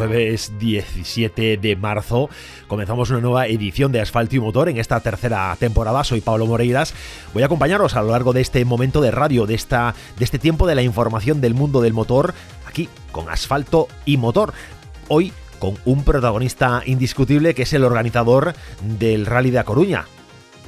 Jueves 17 de marzo comenzamos una nueva edición de Asfalto y Motor en esta tercera temporada. Soy Pablo Moreiras. Voy a acompañaros a lo largo de este momento de radio, de, esta, de este tiempo de la información del mundo del motor, aquí con Asfalto y Motor. Hoy con un protagonista indiscutible que es el organizador del Rally de A Coruña,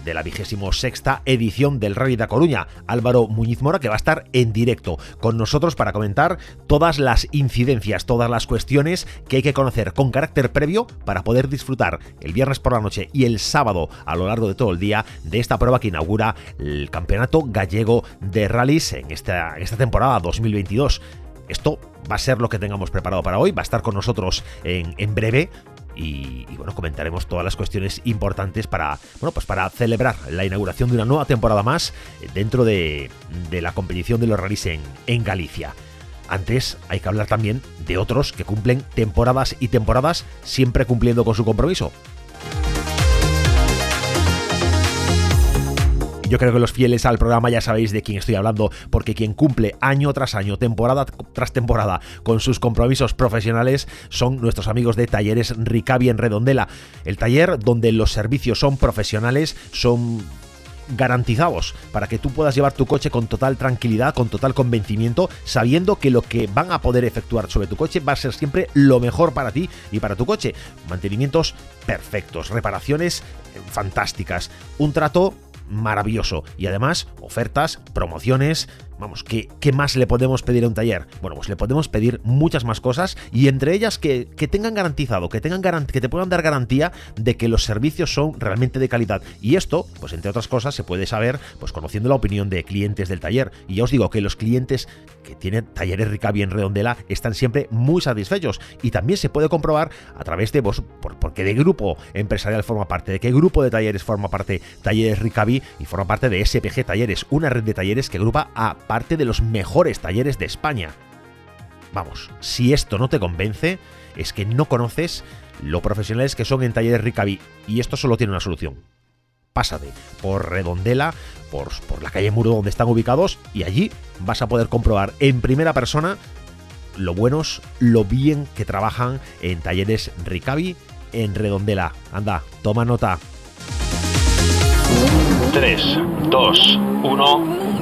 de la vigésimo sexta edición del Rally de Coruña, Álvaro Muñiz Mora, que va a estar en directo con nosotros para comentar todas las incidencias, todas las cuestiones que hay que conocer con carácter previo para poder disfrutar el viernes por la noche y el sábado a lo largo de todo el día de esta prueba que inaugura el Campeonato Gallego de Rallys en esta, esta temporada 2022. Esto va a ser lo que tengamos preparado para hoy, va a estar con nosotros en, en breve y, bueno, comentaremos todas las cuestiones importantes para, bueno, pues para celebrar la inauguración de una nueva temporada más dentro de, la competición de los rallies en, en Galicia. Antes hay que hablar también de otros que cumplen temporadas y temporadas siempre cumpliendo con su compromiso. Yo creo que los fieles al programa ya sabéis de quién estoy hablando, porque quien cumple año tras año, temporada tras temporada, con sus compromisos profesionales son nuestros amigos de Talleres Ricavi en Redondela. El taller donde los servicios son profesionales, son garantizados para que tú puedas llevar tu coche con total tranquilidad, con total convencimiento, sabiendo que lo que van a poder efectuar sobre tu coche va a ser siempre lo mejor para ti y para tu coche. Mantenimientos perfectos, reparaciones fantásticas, un trato maravilloso. Y además, ofertas, promociones, Vamos, ¿qué, ¿qué, más le podemos pedir a un taller? Bueno, pues le podemos pedir muchas más cosas y entre ellas que, tengan garantizado, que, tengan que te puedan dar garantía de que los servicios son realmente de calidad. Y esto, pues entre otras cosas, se puede saber pues conociendo la opinión de clientes del taller. Y ya os digo que los clientes que tienen talleres Ricavi en Redondela están siempre muy satisfechos. Y también se puede comprobar a través de vos, por, porque de grupo empresarial forma parte, de qué grupo de talleres forma parte Talleres Ricavi y forma parte de SPG Talleres, una red de talleres que agrupa a parte de los mejores talleres de España. Vamos, si esto no te convence, es que no conoces lo profesionales que son en talleres Ricavi y esto solo tiene una solución. Pásate por Redondela, por, por la calle Muro donde están ubicados y allí vas a poder comprobar en primera persona lo buenos, lo bien que trabajan en talleres Ricavi en Redondela. Anda, toma nota. 3, 2, 1.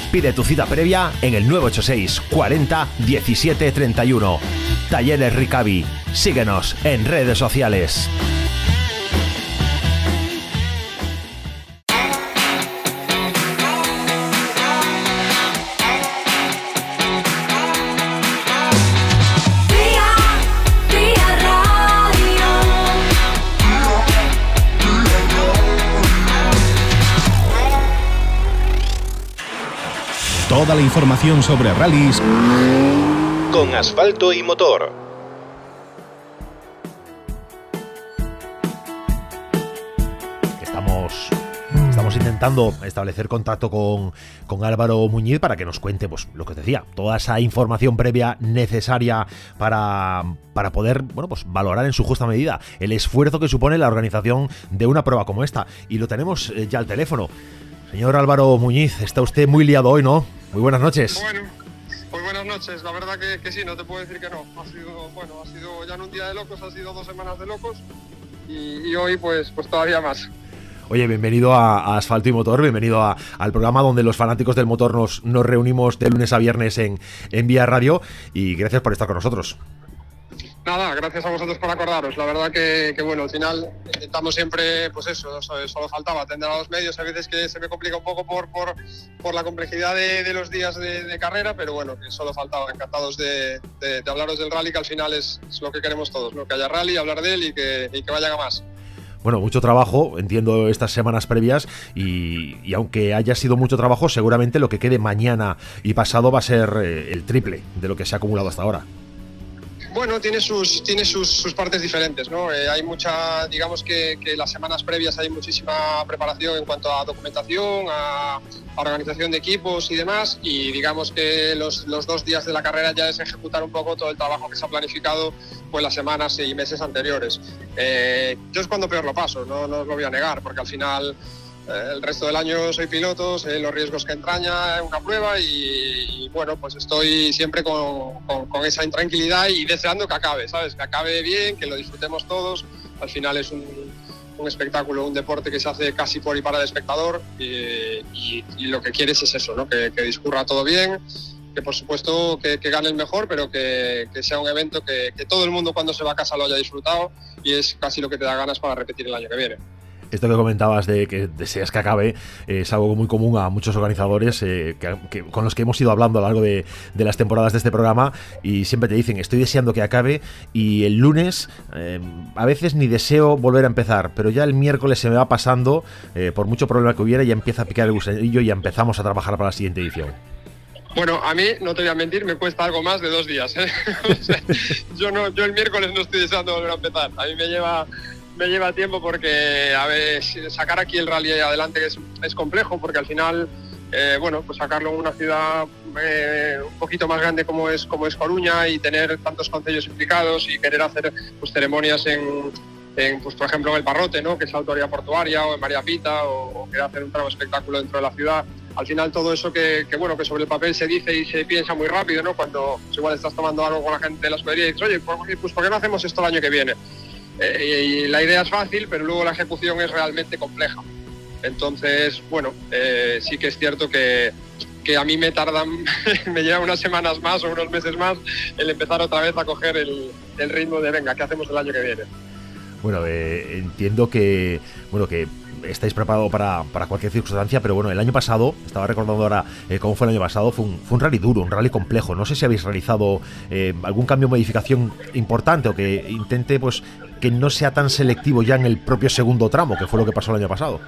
Pide tu cita previa en el 986 40 17 31. Talleres Ricavi. Síguenos en redes sociales. Toda la información sobre rallies con asfalto y motor. Estamos Estamos intentando establecer contacto con, con, Álvaro Muñiz para que nos cuente, pues, lo que decía, toda esa información previa necesaria para, para poder, bueno, pues, valorar en su justa medida el esfuerzo que supone la organización de una prueba como esta. Y lo tenemos eh, ya al teléfono. Señor Álvaro Muñiz, está usted muy liado hoy, ¿no? Muy buenas noches. Bueno, pues buenas noches. La verdad que, sí, no te puedo decir que no. Ha sido, bueno, ha sido ya no un día de locos, ha sido dos semanas de locos y, hoy pues, pues todavía más. Oye, bienvenido a, Asfalto y Motor, bienvenido al programa donde los fanáticos del motor nos, nos reunimos de lunes a viernes en, en Vía Radio y gracias por estar con nosotros. Nada, gracias a vosotros por acordaros. La verdad que, bueno, al final intentamos siempre, pues eso, solo faltaba atender a los medios. A veces que se me complica un poco por, por, por la complejidad de, los días de, carrera, pero bueno, que solo faltaba. Encantados de, hablaros del rally, que al final es, lo que queremos todos, ¿no? que haya rally, hablar de él y que, y que vaya a más bueno, mucho trabajo, entiendo estas semanas previas y, y, aunque haya sido mucho trabajo, seguramente lo que quede mañana y pasado va a ser eh, el triple de lo que se ha acumulado hasta ahora. Bueno, tiene sus, tiene sus, partes diferentes, ¿no? Eh, hay mucha, digamos que, las semanas previas hay muchísima preparación en cuanto a documentación, a, organización de equipos y demás, y digamos que los, dos días de la carrera ya es ejecutar un poco todo el trabajo que se ha planificado pues las semanas y meses anteriores. Eh, yo es cuando peor lo paso, no, no os lo voy a negar, porque al final el resto del año soy piloto, sé los riesgos que entraña una prueba y, bueno, pues estoy siempre con, esa intranquilidad y deseando que acabe, ¿sabes? Que acabe bien, que lo disfrutemos todos. Al final es un, espectáculo, un deporte que se hace casi por y para el espectador y, lo que quieres es eso, ¿no? Que, discurra todo bien, que por supuesto que, gane el mejor, pero que, sea un evento que todo el mundo cuando se va a casa lo haya disfrutado y es casi lo que te da ganas para repetir el año que viene esto que comentabas de que deseas que acabe eh, es algo muy común a muchos organizadores eh, con los que hemos ido hablando a lo largo de, las temporadas de este programa y siempre te dicen estoy deseando que acabe y el lunes eh, a veces ni deseo volver a empezar, pero ya el miércoles se me va pasando, por mucho problema que hubiera, ya empieza a picar el gusanillo y empezamos a trabajar para la siguiente edición. Bueno, a mí, no te voy a mentir, me cuesta algo más de dos días. yo, no, yo el miércoles no estoy deseando volver a empezar. A mí me lleva me lleva tiempo porque a ver, sacar aquí el rally adelante es, es complejo porque al final, eh, bueno, pues sacarlo en una ciudad eh, un poquito más grande como es, como es Coruña y tener tantos concellos implicados y querer hacer pues, ceremonias en, pues, por ejemplo, en el Parrote, ¿no? que es la portuaria, o en María Pita, o, querer hacer un tramo espectáculo dentro de la ciudad. Al final todo eso que, bueno, que sobre el papel se dice y se piensa muy rápido, ¿no? Cuando pues, igual estás tomando algo con la gente de la escudería y dices, oye, pues ¿por qué no hacemos esto el año que viene? Eh, la idea es fácil, pero luego la ejecución es realmente compleja. Entonces, bueno, eh, sí que es cierto que, que a mí me tardan, me lleva unas semanas más o unos meses más el empezar otra vez a coger el, el ritmo de venga, ¿qué hacemos el año que viene? Bueno, eh, entiendo que, bueno, que estáis preparados para, cualquier circunstancia, pero bueno, el año pasado, estaba recordando ahora cómo fue el año pasado, fue un, fue un, rally duro, un rally complejo. No sé si habéis realizado algún cambio o modificación importante o que intente pues que no sea tan selectivo ya en el propio segundo tramo, que fue lo que pasó el año pasado.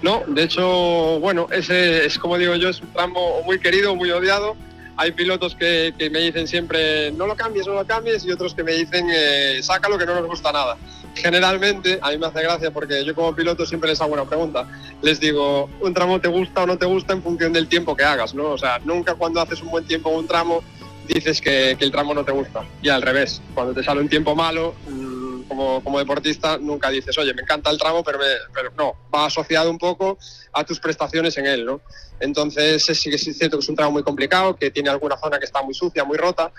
No, de hecho, bueno, ese es como digo yo, es un tramo muy querido, muy odiado. Hay pilotos que, me dicen siempre, no lo cambies, no lo cambies, y otros que me dicen, eh, sácalo que no nos gusta nada generalmente, a mí me hace gracia porque yo como piloto siempre les hago una pregunta. Les digo, ¿un tramo te gusta o no te gusta en función del tiempo que hagas? ¿no? O sea, nunca cuando haces un buen tiempo en un tramo dices que, el tramo no te gusta. Y al revés, cuando te sale un tiempo malo, como, como deportista, nunca dices, oye, me encanta el tramo, pero, pero no, va asociado un poco a tus prestaciones en él. ¿no? Entonces, sí que es cierto que es un tramo muy complicado, que tiene alguna zona que está muy sucia, muy rota,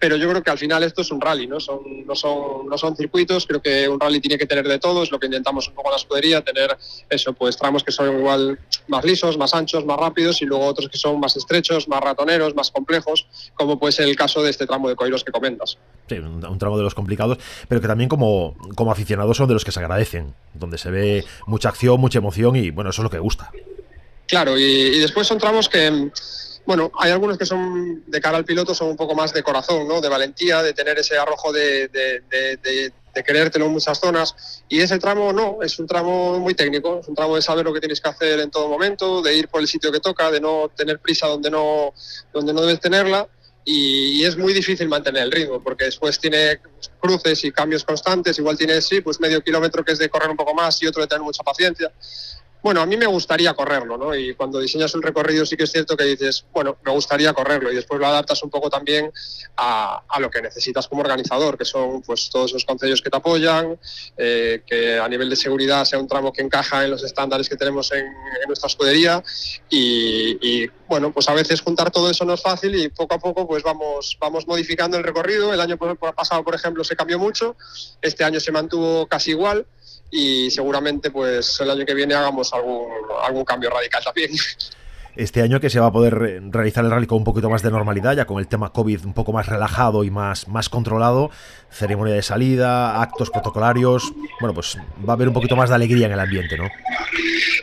pero yo creo que al final esto es un rally, ¿no? Son, no, son, no son circuitos, creo que un rally tiene que tener de todo, es lo que intentamos un poco en la escudería, tener eso, pues tramos que son igual más lisos, más anchos, más rápidos y luego otros que son más estrechos, más ratoneros, más complejos, como puede ser el caso de este tramo de Coiros que comentas. Sí, un, tramo de los complicados, pero que también como, como aficionados son de los que se agradecen, donde se ve mucha acción, mucha emoción y bueno, eso es lo que gusta. Claro, y después son tramos que bueno, hay algunos que son de cara al piloto, son un poco más de corazón, ¿no? de valentía, de tener ese arrojo de, de, creértelo en muchas zonas. Y ese tramo no, es un tramo muy técnico, es un tramo de saber lo que tienes que hacer en todo momento, de ir por el sitio que toca, de no tener prisa donde no, donde no debes tenerla. Y, es muy difícil mantener el ritmo porque después tiene cruces y cambios constantes. Igual tienes, sí, pues medio kilómetro que es de correr un poco más y otro de tener mucha paciencia. Bueno, a mí me gustaría correrlo, ¿no? Y cuando diseñas un recorrido sí que es cierto que dices, bueno, me gustaría correrlo y después lo adaptas un poco también a, lo que necesitas como organizador, que son pues todos los consejos que te apoyan, eh, que a nivel de seguridad sea un tramo que encaja en los estándares que tenemos en, nuestra escudería y, bueno, pues a veces juntar todo eso no es fácil y poco a poco pues vamos, vamos modificando el recorrido. El año pasado, por ejemplo, se cambió mucho, este año se mantuvo casi igual y seguramente pues el año que viene hagamos algún, algún cambio radical también. Este año que se va a poder realizar el rally con un poquito más de normalidad, ya con el tema COVID un poco más relajado y más, más controlado, ceremonia de salida, actos protocolarios, bueno, pues va a haber un poquito más de alegría en el ambiente, ¿no?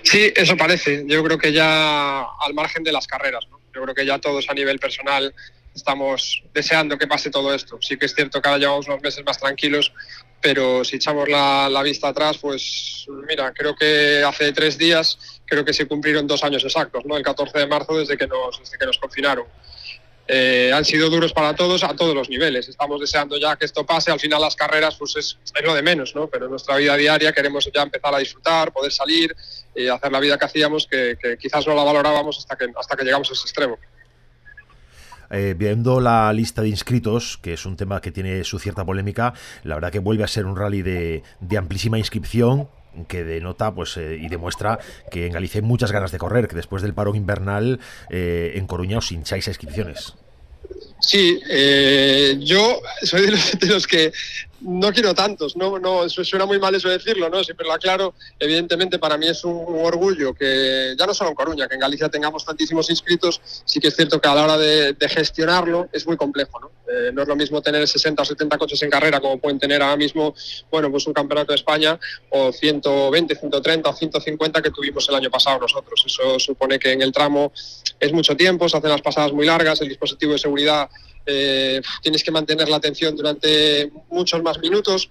Sí, eso parece. Yo creo que ya al margen de las carreras, ¿no? yo creo que ya todos a nivel personal estamos deseando que pase todo esto. Sí que es cierto que ahora llevamos unos meses más tranquilos, pero si echamos la, vista atrás, pues mira, creo que hace tres días creo que se cumplieron dos años exactos, ¿no? El 14 de marzo desde que nos, desde que nos confinaron. Eh, han sido duros para todos a todos los niveles. Estamos deseando ya que esto pase. Al final las carreras pues es, lo de menos, ¿no? Pero en nuestra vida diaria queremos ya empezar a disfrutar, poder salir y hacer la vida que hacíamos, que, que quizás no la valorábamos hasta que, hasta que llegamos a ese extremo. Eh, viendo la lista de inscritos, que es un tema que tiene su cierta polémica, la verdad que vuelve a ser un rally de, amplísima inscripción, que denota pues eh, y demuestra que en Galicia hay muchas ganas de correr, que después del paro invernal eh, en Coruña os hincháis a inscripciones. Sí, yo soy de los, que no quiero tantos, no, no, suena muy mal eso decirlo, ¿no? Siempre lo aclaro. Evidentemente, para mí es un, orgullo que, ya no solo en Coruña, que en Galicia tengamos tantísimos inscritos, sí que es cierto que a la hora de, gestionarlo es muy complejo, ¿no? Eh, no es lo mismo tener 60 o 70 coches en carrera como pueden tener ahora mismo, bueno, pues un campeonato de España o 120, 130 o 150 que tuvimos el año pasado nosotros. Eso supone que en el tramo es mucho tiempo, se hacen las pasadas muy largas, el dispositivo de seguridad eh, tienes que mantener la atención durante muchos más minutos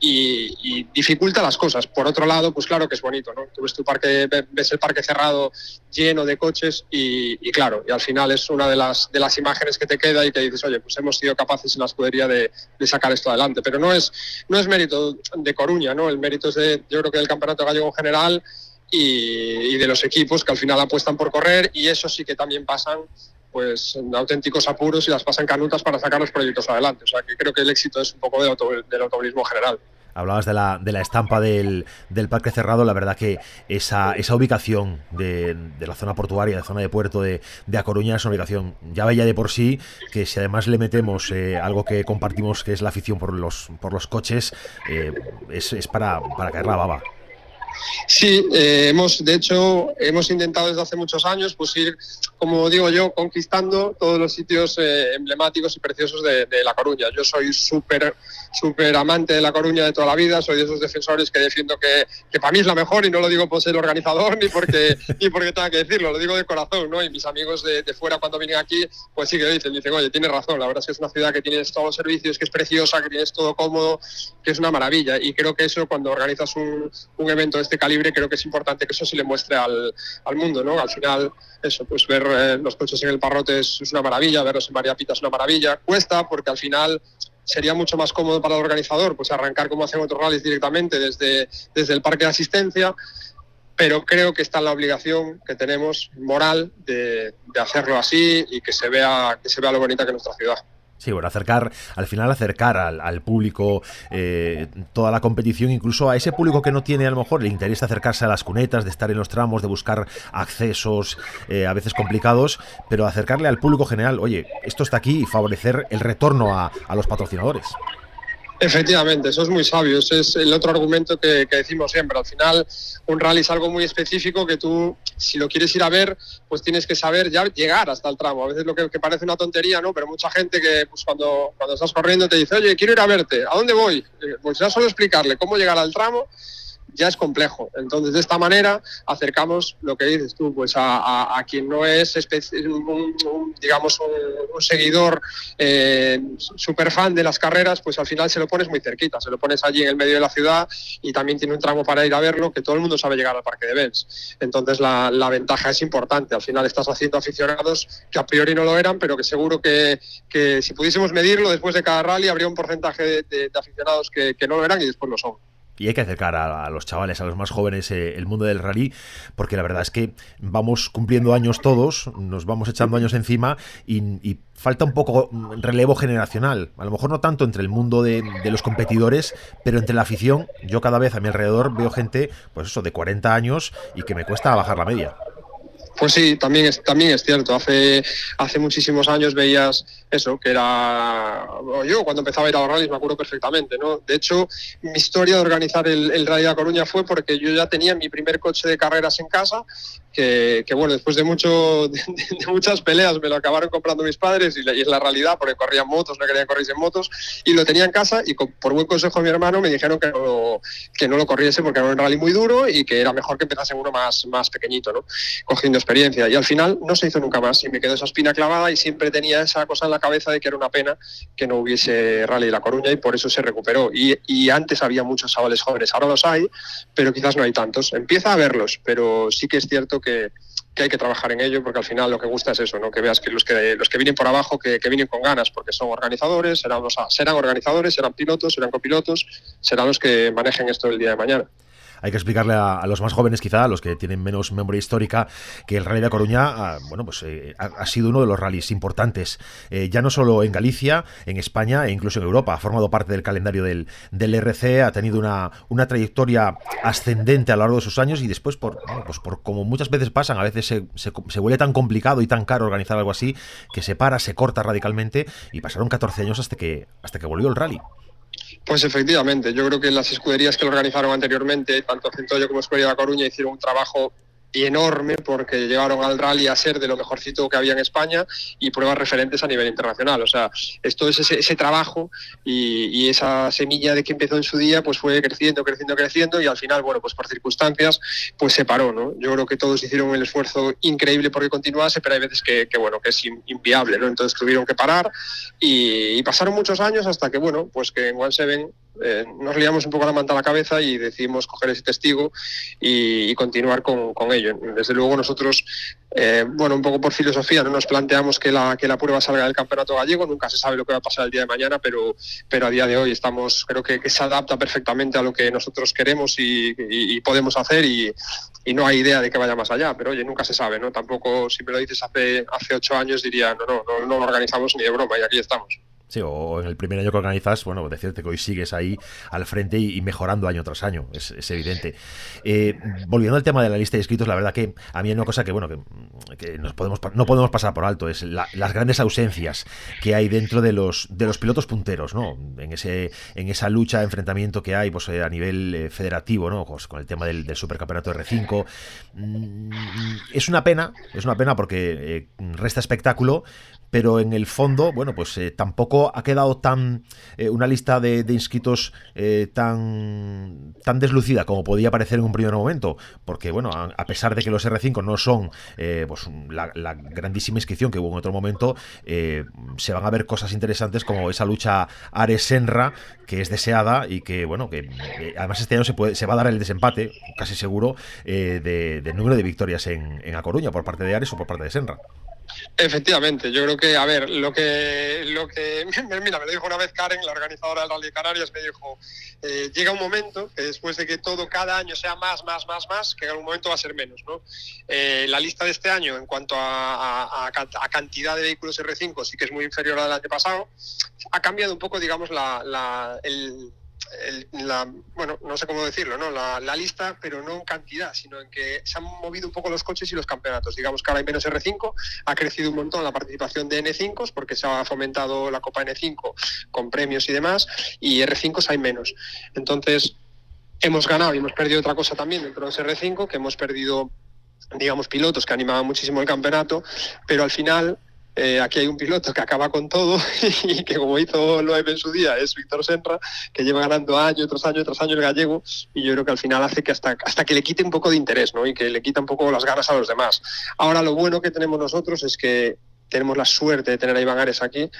y, dificulta las cosas. Por otro lado, pues claro que es bonito, ¿no? Tú ves tu parque, ves el parque cerrado lleno de coches y, claro, y al final es una de las, de las imágenes que te queda y te dices, oye, pues hemos sido capaces en la escudería de, sacar esto adelante. Pero no es, no es mérito de Coruña, ¿no? El mérito es de, yo creo que del Campeonato Gallego en general y, y de los equipos que al final apuestan por correr y eso sí que también pasan pues en auténticos apuros y las pasan canutas para sacar los proyectos adelante. O sea que creo que el éxito es un poco del, automovilismo general. Hablabas de la, de la estampa del, del, parque cerrado, la verdad que esa, esa ubicación de, de la zona portuaria, de la zona de puerto de, de A Coruña es una ubicación ya bella de por sí, que si además le metemos eh, algo que compartimos que es la afición por los, por los coches, eh, es, es, para, para caer la baba. Sí, eh, hemos, de hecho, hemos intentado desde hace muchos años pues ir, como digo yo, conquistando todos los sitios eh, emblemáticos y preciosos de, La Coruña. Yo soy súper súper amante de La Coruña de toda la vida, soy de esos defensores que defiendo que, que, para mí es la mejor y no lo digo por ser organizador ni porque, ni porque tenga que decirlo, lo digo de corazón, ¿no? Y mis amigos de, fuera cuando vienen aquí, pues sí que dicen, dicen, oye, tienes razón, la verdad es que es una ciudad que tienes todos los servicios, que es preciosa, que tienes todo cómodo, que es una maravilla. Y creo que eso, cuando organizas un, un evento de este calibre, creo que es importante que eso se le muestre al, al mundo, ¿no? Al final, eso, pues ver eh, los coches en el parrote es, una maravilla, verlos en María Pita es una maravilla. Cuesta porque al final sería mucho más cómodo para el organizador pues arrancar como hacen otros rallies directamente desde, desde el parque de asistencia, pero creo que está la obligación que tenemos moral de, de hacerlo así y que se vea que se vea lo bonita que es nuestra ciudad. Sí, bueno, acercar, al final acercar al, público eh, toda la competición, incluso a ese público que no tiene a lo mejor le interesa acercarse a las cunetas, de estar en los tramos, de buscar accesos eh, a veces complicados, pero acercarle al público general, oye, esto está aquí y favorecer el retorno a los patrocinadores. Efectivamente, eso es muy sabio. Ese es el otro argumento que, decimos siempre. Al final, un rally es algo muy específico que tú, si lo quieres ir a ver, pues tienes que saber ya llegar hasta el tramo. A veces lo que, parece una tontería, ¿no? Pero mucha gente que pues cuando, cuando estás corriendo te dice, oye, quiero ir a verte, ¿a dónde voy? Eh, pues ya solo explicarle cómo llegar al tramo ya es complejo. Entonces, de esta manera acercamos lo que dices tú, pues a, quien no es un, digamos un, seguidor eh, fan de las carreras, pues al final se lo pones muy cerquita, se lo pones allí en el medio de la ciudad y también tiene un tramo para ir a verlo que todo el mundo sabe llegar al parque de Benz. Entonces la, ventaja es importante. Al final estás haciendo aficionados que a priori no lo eran, pero que seguro que, si pudiésemos medirlo después de cada rally habría un porcentaje de, aficionados que no lo eran y después lo son y hay que acercar a, los chavales, a los más jóvenes, eh, el mundo del rally, porque la verdad es que vamos cumpliendo años todos, nos vamos echando años encima y, falta un poco relevo generacional. A lo mejor no tanto entre el mundo de, los competidores, pero entre la afición, yo cada vez a mi alrededor veo gente, pues eso, de 40 años y que me cuesta bajar la media. Pues sí, también es, también es cierto. Hace, hace muchísimos años veías eso, que era. Yo cuando empezaba a ir a los rallies me acuerdo perfectamente, ¿no? De hecho, mi historia de organizar el, el Rally de Coruña fue porque yo ya tenía mi primer coche de carreras en casa que, bueno, después de, mucho, de, muchas peleas me lo acabaron comprando mis padres y, es la realidad porque corrían motos, no querían correr en motos y lo tenía en casa y por buen consejo de mi hermano me dijeron que no, que no lo corriese porque era un rally muy duro y que era mejor que empezase uno más, más pequeñito, ¿no? cogiendo experiencia. Y al final no se hizo nunca más y me quedó esa espina clavada y siempre tenía esa cosa en la cabeza de que era una pena que no hubiese rally La Coruña y por eso se recuperó. Y, antes había muchos chavales jóvenes, ahora los hay, pero quizás no hay tantos. Empieza a verlos, pero sí que es cierto que, hay que trabajar en ello porque al final lo que gusta es eso, ¿no? que veas que los que, los que vienen por abajo, que, vienen con ganas, porque son organizadores, serán, serán organizadores, serán pilotos, serán copilotos, serán los que manejen esto el día de mañana hay que explicarle a, los más jóvenes, quizá, a los que tienen menos memoria histórica, que el Rally de Coruña, ah, bueno, pues eh, ha, sido uno de los rallies importantes, eh, ya no solo en Galicia, en España e incluso en Europa. Ha formado parte del calendario del, del RC, ha tenido una, una trayectoria ascendente a lo largo de sus años y después, por, pues por como muchas veces pasan, a veces se, se, se vuelve tan complicado y tan caro organizar algo así, que se para, se corta radicalmente y pasaron 14 años hasta que, hasta que volvió el rally. Pues efectivamente, yo creo que las escuderías que lo organizaron anteriormente, tanto Centollo como Escudería de La Coruña, hicieron un trabajo y enorme porque llevaron al rally a ser de lo mejorcito que había en España y pruebas referentes a nivel internacional. O sea, esto es ese, trabajo y, esa semilla de que empezó en su día pues fue creciendo, creciendo, creciendo y al final, bueno, pues por circunstancias pues se paró, ¿no? Yo creo que todos hicieron el esfuerzo increíble porque continuase, pero hay veces que, bueno, que es inviable, ¿no? Entonces tuvieron que parar y, pasaron muchos años hasta que, bueno, pues que en One Seven eh, nos liamos un poco la manta a la cabeza y decidimos coger ese testigo y, continuar con, ello. Desde luego nosotros, eh, bueno, un poco por filosofía, no nos planteamos que la, que la prueba salga del campeonato gallego, nunca se sabe lo que va a pasar el día de mañana, pero, pero a día de hoy estamos, creo que, se adapta perfectamente a lo que nosotros queremos y, podemos hacer y, no hay idea de que vaya más allá, pero oye, nunca se sabe, ¿no? Tampoco, si me lo dices hace, hace ocho años, diría, no, no, no, no lo organizamos ni de broma y aquí estamos. Sí, o en el primer año que organizas, bueno, decirte que hoy sigues ahí al frente y, mejorando año tras año, es, evidente. Eh, volviendo al tema de la lista de inscritos, la verdad que a mí hay una cosa que, bueno, que, nos podemos, no podemos pasar por alto, es las grandes ausencias que hay dentro de los, de los pilotos punteros, ¿no? En, ese, en esa lucha, enfrentamiento que hay pues, eh, a nivel eh, federativo, ¿no? Pues, con el tema del, supercampeonato R5. Mm, es una pena, es una pena porque resta espectáculo, pero en el fondo, bueno, pues eh, tampoco ha quedado tan eh, una lista de, inscritos eh, tan, tan deslucida como podía parecer en un primer momento, porque bueno, a, pesar de que los R5 no son pues, la, grandísima inscripción que hubo en otro momento, se van a ver cosas interesantes como esa lucha Ares-Senra, que es deseada y que, bueno, que además este año se, puede, se va a dar el desempate, casi seguro, de, del número de victorias en, en A Coruña por parte de Ares o por parte de Senra. Efectivamente, yo creo que, a ver, lo que, lo que, mira, me lo dijo una vez Karen, la organizadora del Rally Canarias, me dijo, eh, llega un momento que después de que todo cada año sea más, más, más, más, que en algún momento va a ser menos, ¿no? Eh, la lista de este año, en cuanto a, a, cantidad de vehículos R5, sí que es muy inferior a la del año pasado, ha cambiado un poco, digamos, la, la el, bueno, no sé cómo decirlo, ¿no? La, lista, pero no en cantidad, sino en que se han movido un poco los coches y los campeonatos. Digamos que ahora hay menos R5, ha crecido un montón la participación de N5 porque se ha fomentado la Copa N5 con premios y demás, y R5 hay menos. Entonces, hemos ganado y hemos perdido otra cosa también dentro de ese R5, que hemos perdido digamos, pilotos que animaban muchísimo el campeonato, pero al final eh, aquí hay un piloto que acaba con todo y que como hizo Loeb en su día es Víctor Senra, que lleva ganando año tras año tras año el gallego y yo creo que al final hace que hasta, hasta que le quite un poco de interés ¿no? y que le quita un poco las ganas a los demás. Ahora lo bueno que tenemos nosotros es que tenemos la suerte de tener a Iván Ares aquí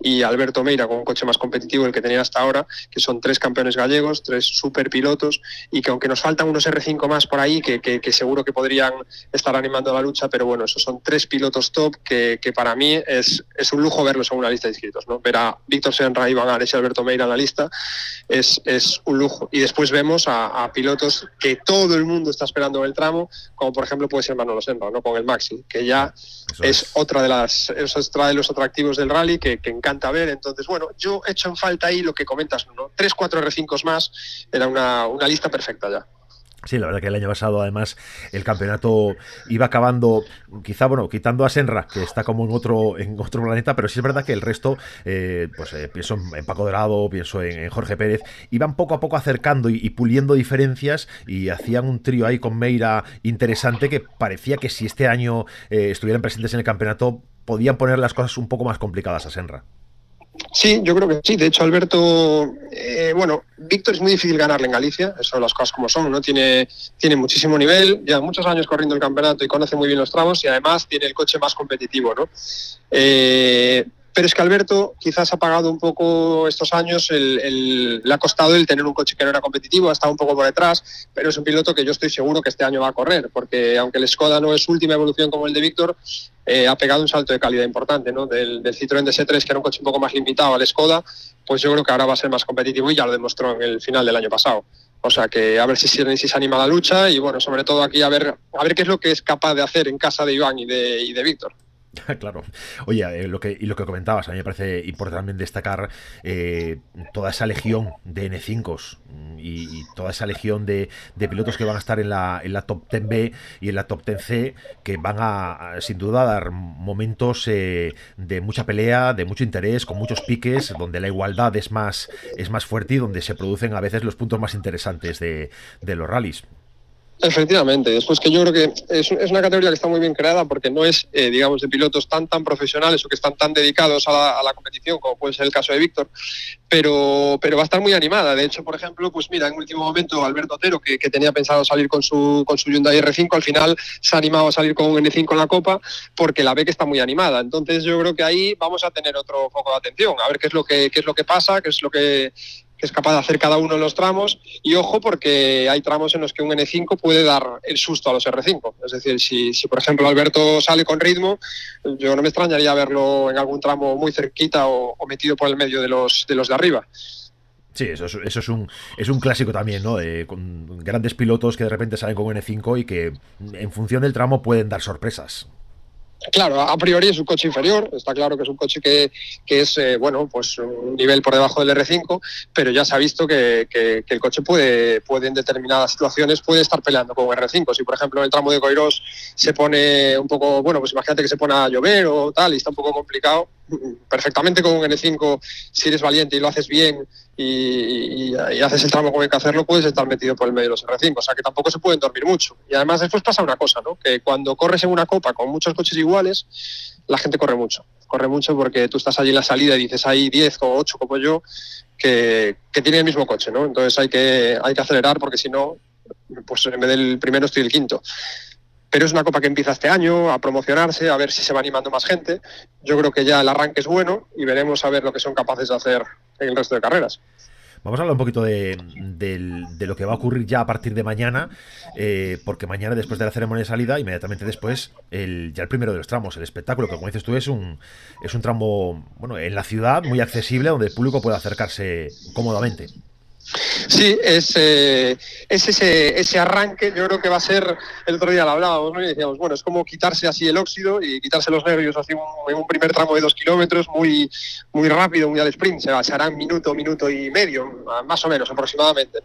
y Alberto Meira con un coche más competitivo el que tenía hasta ahora, que son tres campeones gallegos, tres super pilotos y que aunque nos faltan unos R5 más por ahí, que, que, seguro que podrían estar animando la lucha, pero bueno, esos son tres pilotos top que, que para mí es, es, un lujo verlos en una lista de inscritos. ¿no? Ver a Víctor Senra, Iván Ares y Alberto Meira en la lista es, es un lujo. Y después vemos a, pilotos que todo el mundo está esperando en el tramo, como por ejemplo puede ser Manolo Senra, ¿no? con el Maxi, que ya es otra de las eso trae los atractivos del rally que, encanta ver. Entonces, bueno, yo he hecho en falta ahí lo que comentas, ¿no? Tres, cuatro R5 más, era una, una lista perfecta ya. Sí, la verdad que el año pasado además el campeonato iba acabando, quizá bueno, quitando a Senra, que está como en otro, en otro planeta, pero sí es verdad que el resto, eh, pues eh, pienso en Paco Dorado, pienso en, Jorge Pérez, iban poco a poco acercando y, puliendo diferencias y hacían un trío ahí con Meira interesante que parecía que si este año eh, estuvieran presentes en el campeonato podían poner las cosas un poco más complicadas a Senra. Sí, yo creo que sí. De hecho, Alberto, eh, bueno, Víctor es muy difícil ganarle en Galicia, eso las cosas como son, ¿no? Tiene, tiene muchísimo nivel, lleva muchos años corriendo el campeonato y conoce muy bien los tramos y además tiene el coche más competitivo, ¿no? Eh, pero es que Alberto quizás ha pagado un poco estos años, le ha costado el tener un coche que no era competitivo, ha estado un poco por detrás, pero es un piloto que yo estoy seguro que este año va a correr, porque aunque el Skoda no es última evolución como el de Víctor, eh, ha pegado un salto de calidad importante, ¿no? Del, Citroën DS3, que era un coche un poco más limitado al Skoda, pues yo creo que ahora va a ser más competitivo y ya lo demostró en el final del año pasado. O sea que a ver si, si se anima la lucha y bueno, sobre todo aquí a ver, a ver qué es lo que es capaz de hacer en casa de Iván y de, y de Víctor. claro. Oye, eh, lo que, y lo que comentabas, a mí me parece importante también destacar eh, toda esa legión de N5s mm, y, toda esa legión de, pilotos que van a estar en la, en la top 10B y en la top 10C, que van a, sin duda, dar momentos eh, de mucha pelea, de mucho interés, con muchos piques, donde la igualdad es más, es más fuerte y donde se producen a veces los puntos más interesantes de, de los rallies. Efectivamente, después que yo creo que es, una categoría que está muy bien creada porque no es, eh, digamos, de pilotos tan tan profesionales o que están tan dedicados a la, competición como puede ser el caso de Víctor, pero, pero va a estar muy animada. De hecho, por ejemplo, pues mira, en último momento Alberto Otero, que, tenía pensado salir con su, con su Hyundai R5, al final se ha animado a salir con un N5 en la Copa porque la ve que está muy animada. Entonces yo creo que ahí vamos a tener otro foco de atención, a ver qué es lo que, qué es lo que pasa, qué es lo que es capaz de hacer cada uno de los tramos. Y ojo, porque hay tramos en los que un N5 puede dar el susto a los R5. Es decir, si, si por ejemplo Alberto sale con ritmo, yo no me extrañaría verlo en algún tramo muy cerquita o, metido por el medio de los de, los de arriba. Sí, eso es, eso es un es un clásico también, ¿no? con grandes pilotos que de repente salen con un N5 y que en función del tramo pueden dar sorpresas. Claro, a priori es un coche inferior, está claro que es un coche que, es, eh, bueno, pues un nivel por debajo del R5, pero ya se ha visto que, el coche puede, puede, en determinadas situaciones, puede estar peleando con R5. Si, por ejemplo, en el tramo de Coirós se pone un poco, bueno, pues imagínate que se pone a llover o tal y está un poco complicado, perfectamente con un N5, si eres valiente y lo haces bien y, haces el tramo como hay que hacerlo, puedes estar metido por el medio de los R5. O sea que tampoco se pueden dormir mucho. Y además después pasa una cosa, ¿no? Que cuando corres en una copa con muchos coches iguales, la gente corre mucho. Corre mucho porque tú estás allí en la salida y dices hay 10 o 8 como yo que, que tienen el mismo coche, ¿no? Entonces hay que, hay que acelerar porque si no, pues en vez del primero estoy el quinto pero es una copa que empieza este año a promocionarse, a ver si se va animando más gente. Yo creo que ya el arranque es bueno y veremos a ver lo que son capaces de hacer en el resto de carreras. Vamos a hablar un poquito de, lo que va a ocurrir ya a partir de mañana, eh, porque mañana, después de la ceremonia de salida, inmediatamente después, el, ya el primero de los tramos, el espectáculo, que como dices tú, es un, es un tramo bueno, en la ciudad muy accesible, donde el público puede acercarse cómodamente. Sí, es, eh, es ese, ese, arranque, yo creo que va a ser, el otro día lo hablábamos, ¿no? y decíamos, bueno, es como quitarse así el óxido y quitarse los nervios así en un primer tramo de dos kilómetros, muy, muy rápido, muy al sprint, se, se hará un minuto, minuto y medio, más o menos aproximadamente.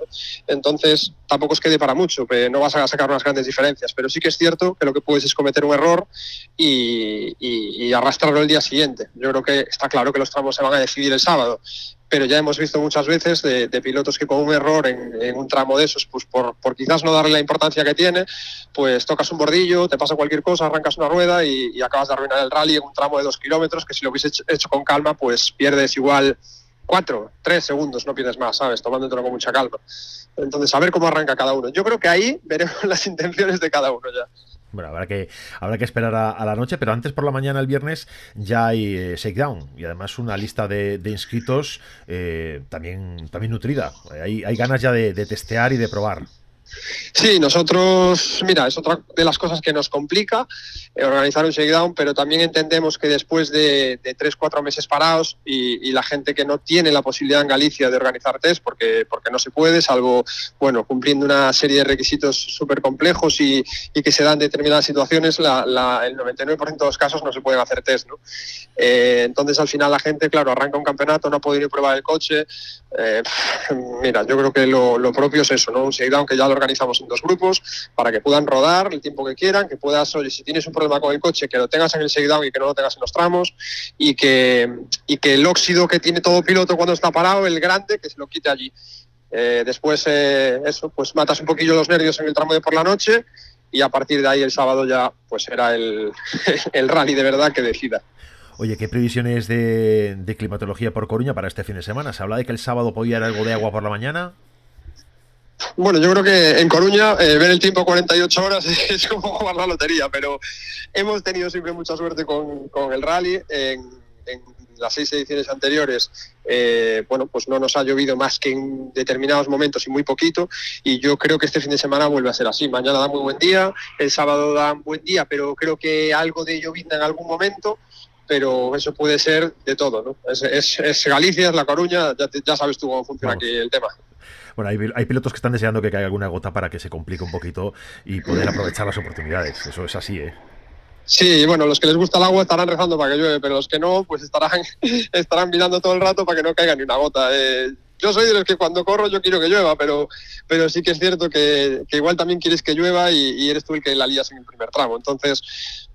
Entonces, tampoco es quede para mucho, no vas a sacar unas grandes diferencias, pero sí que es cierto que lo que puedes es cometer un error y, y arrastrarlo el día siguiente. Yo creo que está claro que los tramos se van a decidir el sábado pero ya hemos visto muchas veces de, pilotos que con un error en, un tramo de esos, pues por, quizás no darle la importancia que tiene, pues tocas un bordillo, te pasa cualquier cosa, arrancas una rueda y, acabas de arruinar el rally en un tramo de dos kilómetros, que si lo hubiese hecho, con calma, pues pierdes igual cuatro, tres segundos, no pierdes más, ¿sabes? Tomándotelo con mucha calma. Entonces, a ver cómo arranca cada uno. Yo creo que ahí veremos las intenciones de cada uno ya. Bueno, habrá que, habrá que esperar a, la noche, pero antes por la mañana, el viernes, ya hay eh, Shakedown y además una lista de, inscritos eh, también, también nutrida. Hay, hay ganas ya de testear y de probar. Sí, nosotros, mira, es otra de las cosas que nos complica eh, organizar un shakedown, pero también entendemos que después de, tres, cuatro meses parados y, la gente que no tiene la posibilidad en Galicia de organizar test, porque, porque no se puede, salvo, bueno, cumpliendo una serie de requisitos súper complejos y, que se dan determinadas situaciones, la, el 99% de los casos no se pueden hacer test, ¿no? Eh, entonces, al final la gente, claro, arranca un campeonato, no ha podido ir a probar el coche. Eh, mira, yo creo que lo, propio es eso, ¿no? Un shakedown que ya lo organizamos en dos grupos para que puedan rodar el tiempo que quieran, que puedas, oye, si tienes un problema con el coche, que lo tengas en el seguidown y que no lo tengas en los tramos y que, y que el óxido que tiene todo piloto cuando está parado, el grande, que se lo quite allí. Eh, después, eh, eso, pues matas un poquillo los nervios en el tramo de por la noche y a partir de ahí el sábado ya pues será el, el rally de verdad que decida. Oye, ¿qué previsiones de, de, climatología por Coruña para este fin de semana? ¿Se habla de que el sábado podía haber algo de agua por la mañana? Bueno, yo creo que en Coruña eh, ver el tiempo 48 horas es como jugar la lotería, pero hemos tenido siempre mucha suerte con, con el rally. En, en, las seis ediciones anteriores, eh, bueno, pues no nos ha llovido más que en determinados momentos y muy poquito. Y yo creo que este fin de semana vuelve a ser así. Mañana da muy buen día, el sábado da un buen día, pero creo que algo de llovizna en algún momento pero eso puede ser de todo, ¿no? Es, es, es Galicia, es La Coruña, ya, ya, sabes tú cómo funciona aquí el tema. Bueno, hay, pilotos que están deseando que caiga alguna gota para que se complique un poquito y poder aprovechar las oportunidades. Eso es así, ¿eh? Sí, bueno, los que les gusta el agua estarán rezando para que llueve, pero los que no, pues estarán, estarán mirando todo el rato para que no caiga ni una gota. Eh, yo soy de los que cuando corro yo quiero que llueva, pero, pero sí que es cierto que, que igual también quieres que llueva y, eres tú el que la lías en el primer tramo. Entonces,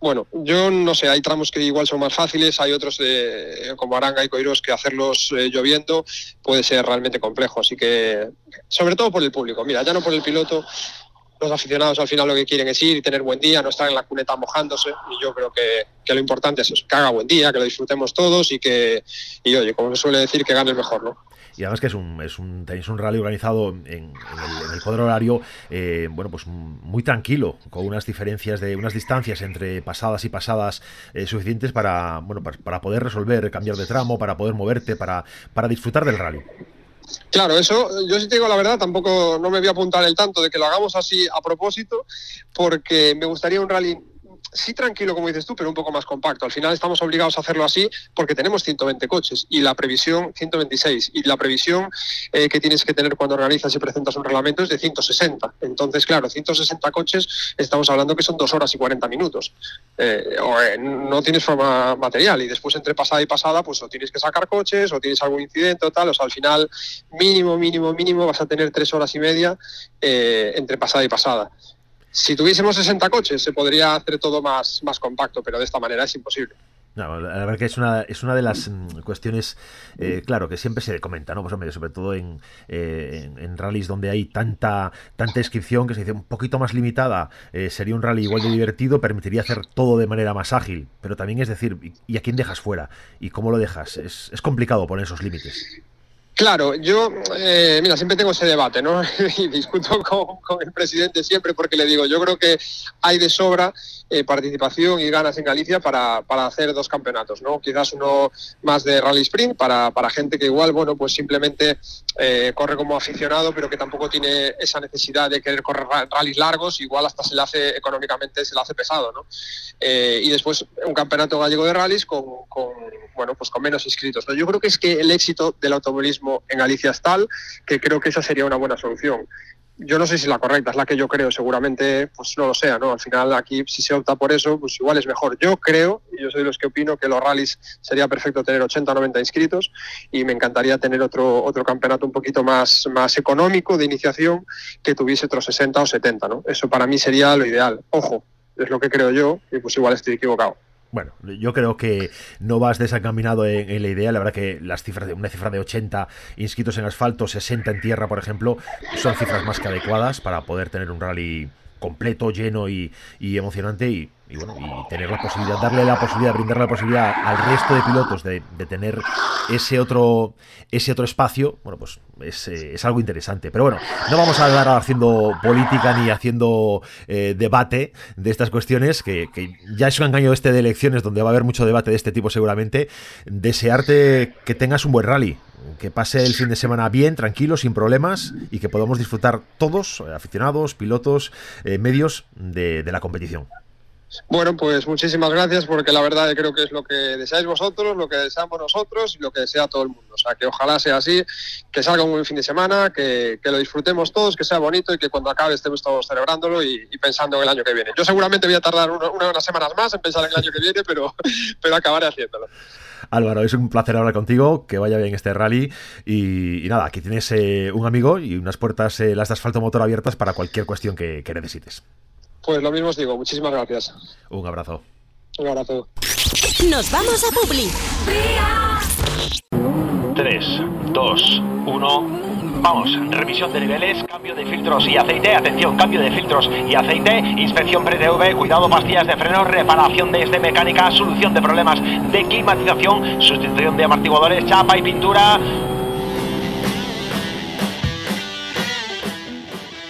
bueno, yo no sé, hay tramos que igual son más fáciles, hay otros de, como Aranga y Coiros que hacerlos eh, lloviendo puede ser realmente complejo. Así que, sobre todo por el público, mira, ya no por el piloto, los aficionados al final lo que quieren es ir y tener buen día, no estar en la cuneta mojándose. Y yo creo que, que lo importante es eso, que haga buen día, que lo disfrutemos todos y que, y oye, como se suele decir, que gane el mejor, ¿no? Y además que es un, es un tenéis un rally organizado en, el, en cuadro horario eh, bueno pues muy tranquilo con unas diferencias de unas distancias entre pasadas y pasadas eh, suficientes para bueno para, para, poder resolver cambiar de tramo para poder moverte para para disfrutar del rally. Claro, eso yo sí te digo la verdad, tampoco no me voy a apuntar el tanto de que lo hagamos así a propósito, porque me gustaría un rally sí tranquilo, como dices tú, pero un poco más compacto. Al final estamos obligados a hacerlo así porque tenemos 120 coches y la previsión 126 y la previsión eh, que tienes que tener cuando organizas y presentas un reglamento es de 160. Entonces, claro, 160 coches estamos hablando que son dos horas y 40 minutos. Eh, o, eh, no tienes forma material y después entre pasada y pasada, pues o tienes que sacar coches o tienes algún incidente o tal. O sea, al final mínimo, mínimo, mínimo vas a tener tres horas y media eh, entre pasada y pasada. Si tuviésemos 60 coches se podría hacer todo más, más compacto, pero de esta manera es imposible. No, la verdad que es una, es una de las mm, cuestiones, eh, claro, que siempre se comenta, ¿no? Pues hombre, sobre todo en, eh, en, en, rallies donde hay tanta, tanta inscripción que se dice un poquito más limitada, eh, sería un rally igual de divertido, permitiría hacer todo de manera más ágil, pero también es decir, ¿y a quién dejas fuera? ¿Y cómo lo dejas? Es, es complicado poner esos límites. Claro, yo, eh, mira, siempre tengo ese debate, ¿no? y discuto con, el presidente siempre porque le digo, yo creo que hay de sobra eh, participación y ganas en Galicia para, para, hacer dos campeonatos, ¿no? Quizás uno más de rally sprint para, para gente que igual, bueno, pues simplemente eh, corre como aficionado, pero que tampoco tiene esa necesidad de querer correr rallies largos, igual hasta se le hace económicamente, se le hace pesado, ¿no? Eh, y después un campeonato gallego de rallies con, con, bueno, pues con menos inscritos. Yo creo que es que el éxito del automovilismo en Galicia es tal que creo que esa sería una buena solución. Yo no sé si la correcta, es la que yo creo, seguramente pues no lo sea, ¿no? Al final aquí si se opta por eso, pues igual es mejor. Yo creo, y yo soy de los que opino, que los rallies sería perfecto tener 80 o 90 inscritos y me encantaría tener otro, otro campeonato un poquito más, más económico de iniciación que tuviese otros 60 o 70, ¿no? Eso para mí sería lo ideal. Ojo, es lo que creo yo y pues igual estoy equivocado. Bueno, yo creo que no vas desencaminado en, la idea. La verdad que las cifras de una cifra de 80 inscritos en asfalto, 60 en tierra, por ejemplo, son cifras más que adecuadas para poder tener un rally completo, lleno y, y emocionante y, y, bueno, y tener la posibilidad, darle la posibilidad, brindarle la posibilidad al resto de pilotos de, tener ese otro, ese otro espacio, bueno, pues es, eh, es, algo interesante. Pero bueno, no vamos a andar haciendo política ni haciendo eh, debate de estas cuestiones, que, ya es un engaño este de elecciones donde va a haber mucho debate de este tipo seguramente. Desearte que tengas un buen rally, que pase el fin de semana bien, tranquilo, sin problemas y que podamos disfrutar todos, aficionados, pilotos, eh, medios, de la competición. Bueno, pues muchísimas gracias porque la verdad creo que es lo que deseáis vosotros, lo que deseamos nosotros y lo que desea todo el mundo. O sea, que ojalá sea así, que salga un buen fin de semana, que, lo disfrutemos todos, que sea bonito y que cuando acabe estemos todos celebrándolo y, pensando en el año que viene. Yo seguramente voy a tardar unas semanas más en pensar en el año que viene, pero, pero acabaré haciéndolo. Álvaro, es un placer hablar contigo, que vaya bien este rally y, nada, aquí tienes eh, un amigo y unas puertas, eh, las de asfalto motor abiertas para cualquier cuestión que necesites. Pues lo mismo os digo, muchísimas gracias. Un abrazo. Un abrazo. Nos vamos a Publi. 3, 2, 1. Vamos, revisión de niveles, cambio de filtros y aceite, atención, cambio de filtros y aceite, inspección pre-TV, cuidado, pastillas de freno, reparación de este mecánica, solución de problemas de climatización, sustitución de amortiguadores, chapa y pintura.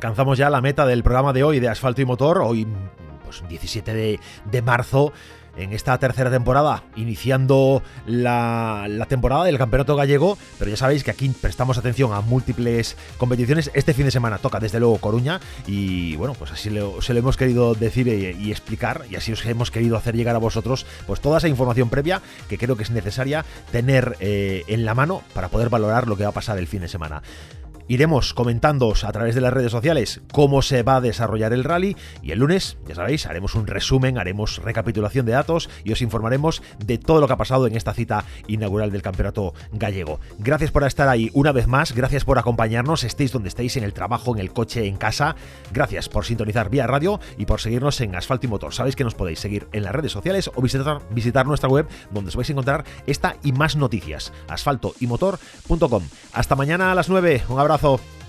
Alcanzamos ya la meta del programa de hoy de Asfalto y Motor, hoy pues 17 de, marzo en esta tercera temporada, iniciando la, temporada del Campeonato Gallego, pero ya sabéis que aquí prestamos atención a múltiples competiciones. Este fin de semana toca desde luego Coruña y bueno, pues así se lo hemos querido decir y, explicar y así os hemos querido hacer llegar a vosotros pues toda esa información previa que creo que es necesaria tener eh, en la mano para poder valorar lo que va a pasar el fin de semana. Iremos comentándoos a través de las redes sociales cómo se va a desarrollar el rally y el lunes, ya sabéis, haremos un resumen, haremos recapitulación de datos y os informaremos de todo lo que ha pasado en esta cita inaugural del Campeonato Gallego. Gracias por estar ahí una vez más, gracias por acompañarnos, estéis donde estéis, en el trabajo, en el coche, en casa. Gracias por sintonizar vía radio y por seguirnos en Asfalto y Motor. Sabéis que nos podéis seguir en las redes sociales o visitar, visitar nuestra web donde os vais a encontrar esta y más noticias. asfaltoymotor.com. Hasta mañana a las 9. Un abrazo abrazo.